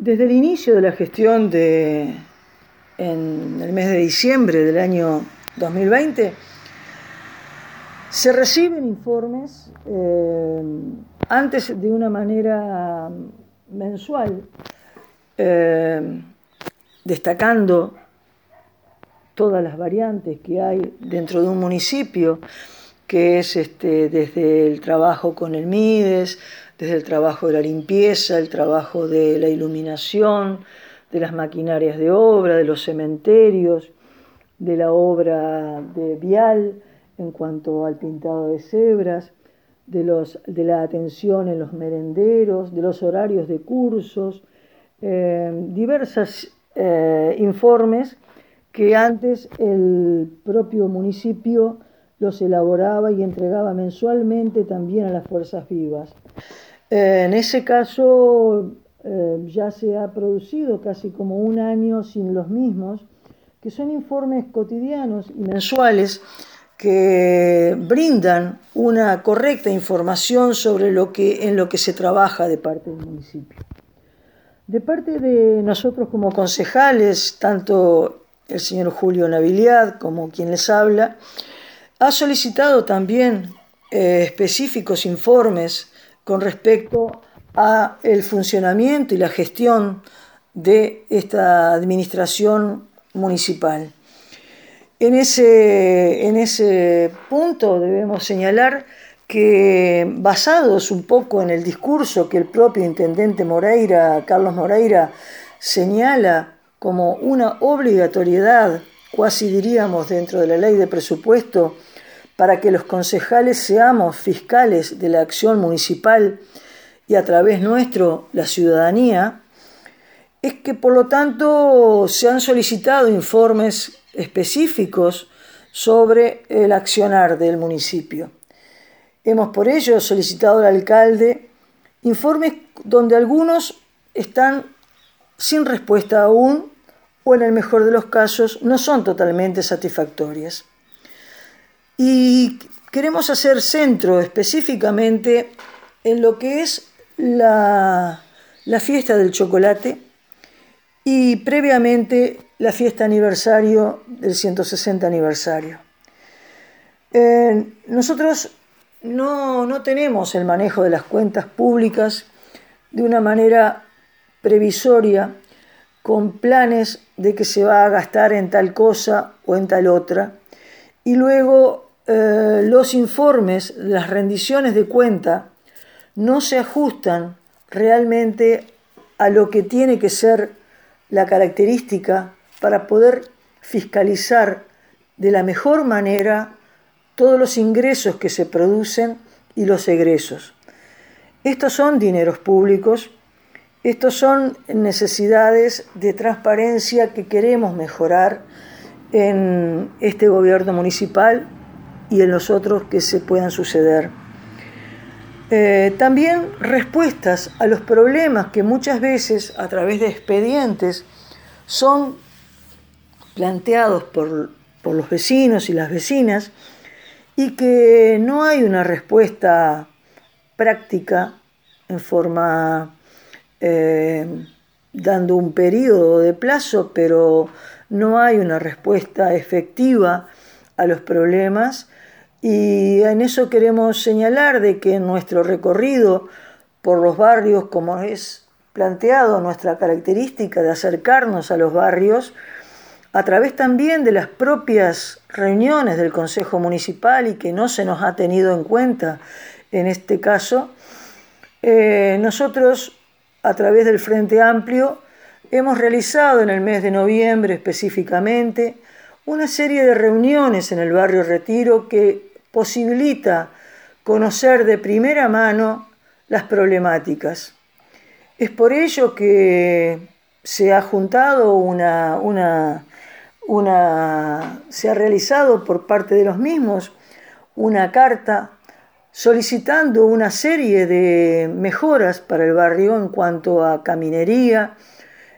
Desde el inicio de la gestión de, en el mes de diciembre del año 2020, se reciben informes eh, antes de una manera mensual, eh, destacando todas las variantes que hay dentro de un municipio, que es este, desde el trabajo con el MIDES, desde el trabajo de la limpieza, el trabajo de la iluminación, de las maquinarias de obra, de los cementerios, de la obra de vial en cuanto al pintado de cebras, de, los, de la atención en los merenderos, de los horarios de cursos, eh, diversos eh, informes que antes el propio municipio los elaboraba y entregaba mensualmente también a las fuerzas vivas. Eh, en ese caso eh, ya se ha producido casi como un año sin los mismos, que son informes cotidianos y mensuales que brindan una correcta información sobre lo que, en lo que se trabaja de parte del municipio. De parte de nosotros como concejales, tanto el señor Julio Naviliad como quien les habla, ha solicitado también eh, específicos informes con respecto a el funcionamiento y la gestión de esta administración municipal. En ese, en ese punto debemos señalar que basados un poco en el discurso que el propio intendente Moreira, Carlos Moreira, señala como una obligatoriedad, cuasi diríamos dentro de la ley de presupuesto, para que los concejales seamos fiscales de la acción municipal y a través nuestro la ciudadanía, es que por lo tanto se han solicitado informes específicos sobre el accionar del municipio. Hemos por ello solicitado al alcalde informes donde algunos están sin respuesta aún o en el mejor de los casos no son totalmente satisfactorias. Y queremos hacer centro específicamente en lo que es la, fiesta del chocolate y previamente la fiesta aniversario del 160 aniversario. Eh, nosotros no, no tenemos el manejo de las cuentas públicas de una manera previsoria con planes de que se va a gastar en tal cosa o en tal otra y luego eh, los informes, las rendiciones de cuenta, no se ajustan realmente a lo que tiene que ser la característica para poder fiscalizar de la mejor manera todos los ingresos que se producen y los egresos. Estos son dineros públicos, estos son necesidades de transparencia que queremos mejorar en este gobierno municipal y en los otros que se puedan suceder. Eh, también respuestas a los problemas que muchas veces a través de expedientes son planteados por, los vecinos y las vecinas y que no hay una respuesta práctica en forma eh, dando un periodo de plazo, pero no hay una respuesta efectiva a los problemas. Y en eso queremos señalar de que nuestro recorrido por los barrios, como es planteado nuestra característica de acercarnos a los barrios, a través también de las propias reuniones del Consejo Municipal y que no se nos ha tenido en cuenta en este caso, eh, nosotros a través del Frente Amplio hemos realizado en el mes de noviembre específicamente una serie de reuniones en el barrio Retiro que posibilita conocer de primera mano las problemáticas. Es por ello que se ha juntado una, una, una, se ha realizado por parte de los mismos una carta solicitando una serie de mejoras para el barrio en cuanto a caminería,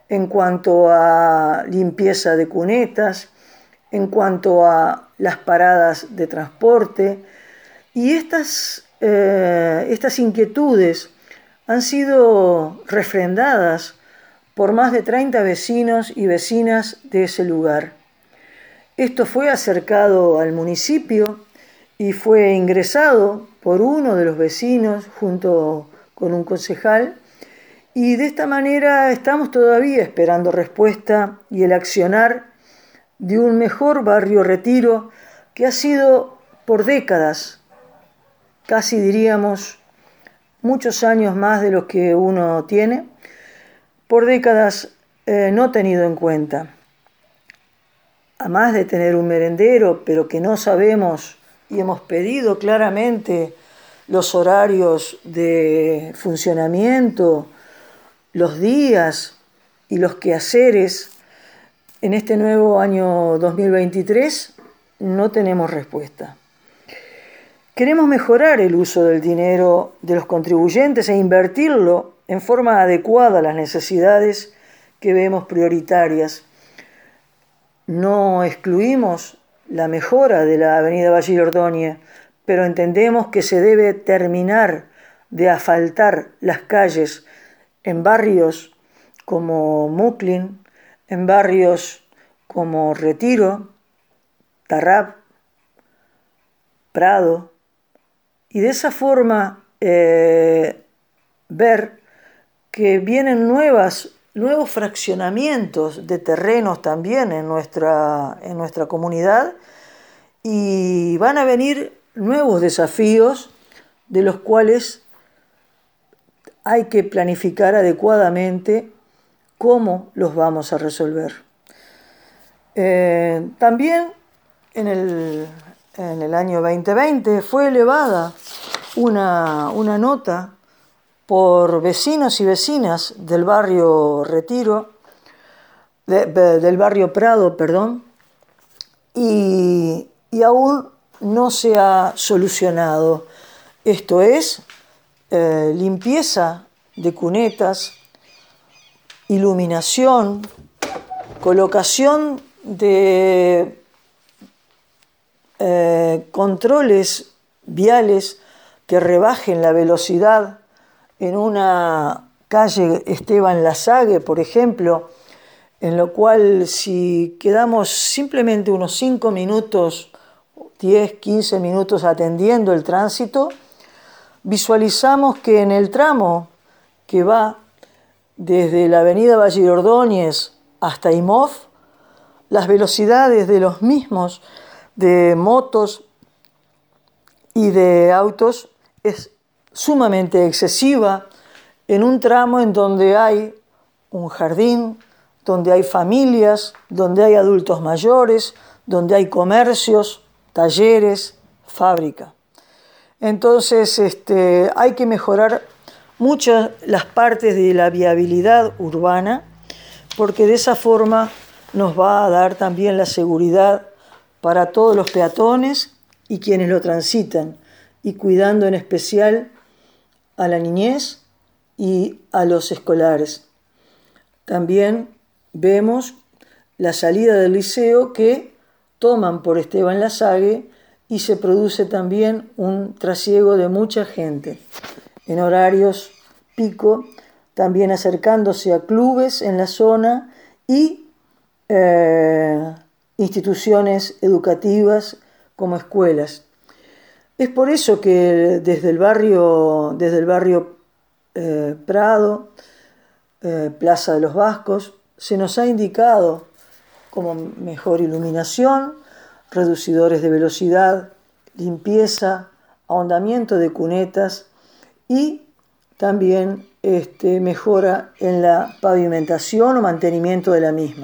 en cuanto a limpieza de cunetas, en cuanto a las paradas de transporte y estas, eh, estas inquietudes han sido refrendadas por más de 30 vecinos y vecinas de ese lugar. Esto fue acercado al municipio y fue ingresado por uno de los vecinos junto con un concejal y de esta manera estamos todavía esperando respuesta y el accionar de un mejor barrio retiro que ha sido por décadas, casi diríamos muchos años más de los que uno tiene, por décadas eh, no tenido en cuenta. A más de tener un merendero, pero que no sabemos y hemos pedido claramente los horarios de funcionamiento, los días y los quehaceres en este nuevo año 2023, no tenemos respuesta. Queremos mejorar el uso del dinero de los contribuyentes e invertirlo en forma adecuada a las necesidades que vemos prioritarias. No excluimos la mejora de la avenida Valle Ordóñez, pero entendemos que se debe terminar de asfaltar las calles en barrios como Muclin, en barrios como Retiro, Tarrab, Prado, y de esa forma eh, ver que vienen nuevas, nuevos fraccionamientos de terrenos también en nuestra, en nuestra comunidad y van a venir nuevos desafíos de los cuales hay que planificar adecuadamente cómo los vamos a resolver. Eh, también en el, en el año 2020 fue elevada una, nota por vecinos y vecinas del barrio Retiro, del barrio Prado, perdón, y, aún no se ha solucionado. Esto es eh, limpieza de cunetas, iluminación, colocación de eh, controles viales que rebajen la velocidad en una calle Esteban Lazague, por ejemplo, en lo cual si quedamos simplemente unos 5 minutos, 10, 15 minutos atendiendo el tránsito, visualizamos que en el tramo que va desde la avenida Valle Ordóñez hasta Imov, las velocidades de los mismos de motos y de autos es sumamente excesiva en un tramo en donde hay un jardín, donde hay familias, donde hay adultos mayores, donde hay comercios, talleres, fábrica. Entonces este, hay que mejorar muchas las partes de la viabilidad urbana porque de esa forma nos va a dar también la seguridad para todos los peatones y quienes lo transitan, y cuidando en especial a la niñez y a los escolares. También vemos la salida del liceo que toman por Esteban Lasague y se produce también un trasiego de mucha gente en horarios pico, también acercándose a clubes en la zona y eh, instituciones educativas como escuelas. Es por eso que desde el barrio, desde el barrio eh, Prado, eh, Plaza de los Vascos, se nos ha indicado como mejor iluminación, reducidores de velocidad, limpieza, ahondamiento de cunetas y también este, mejora en la pavimentación o mantenimiento de la misma.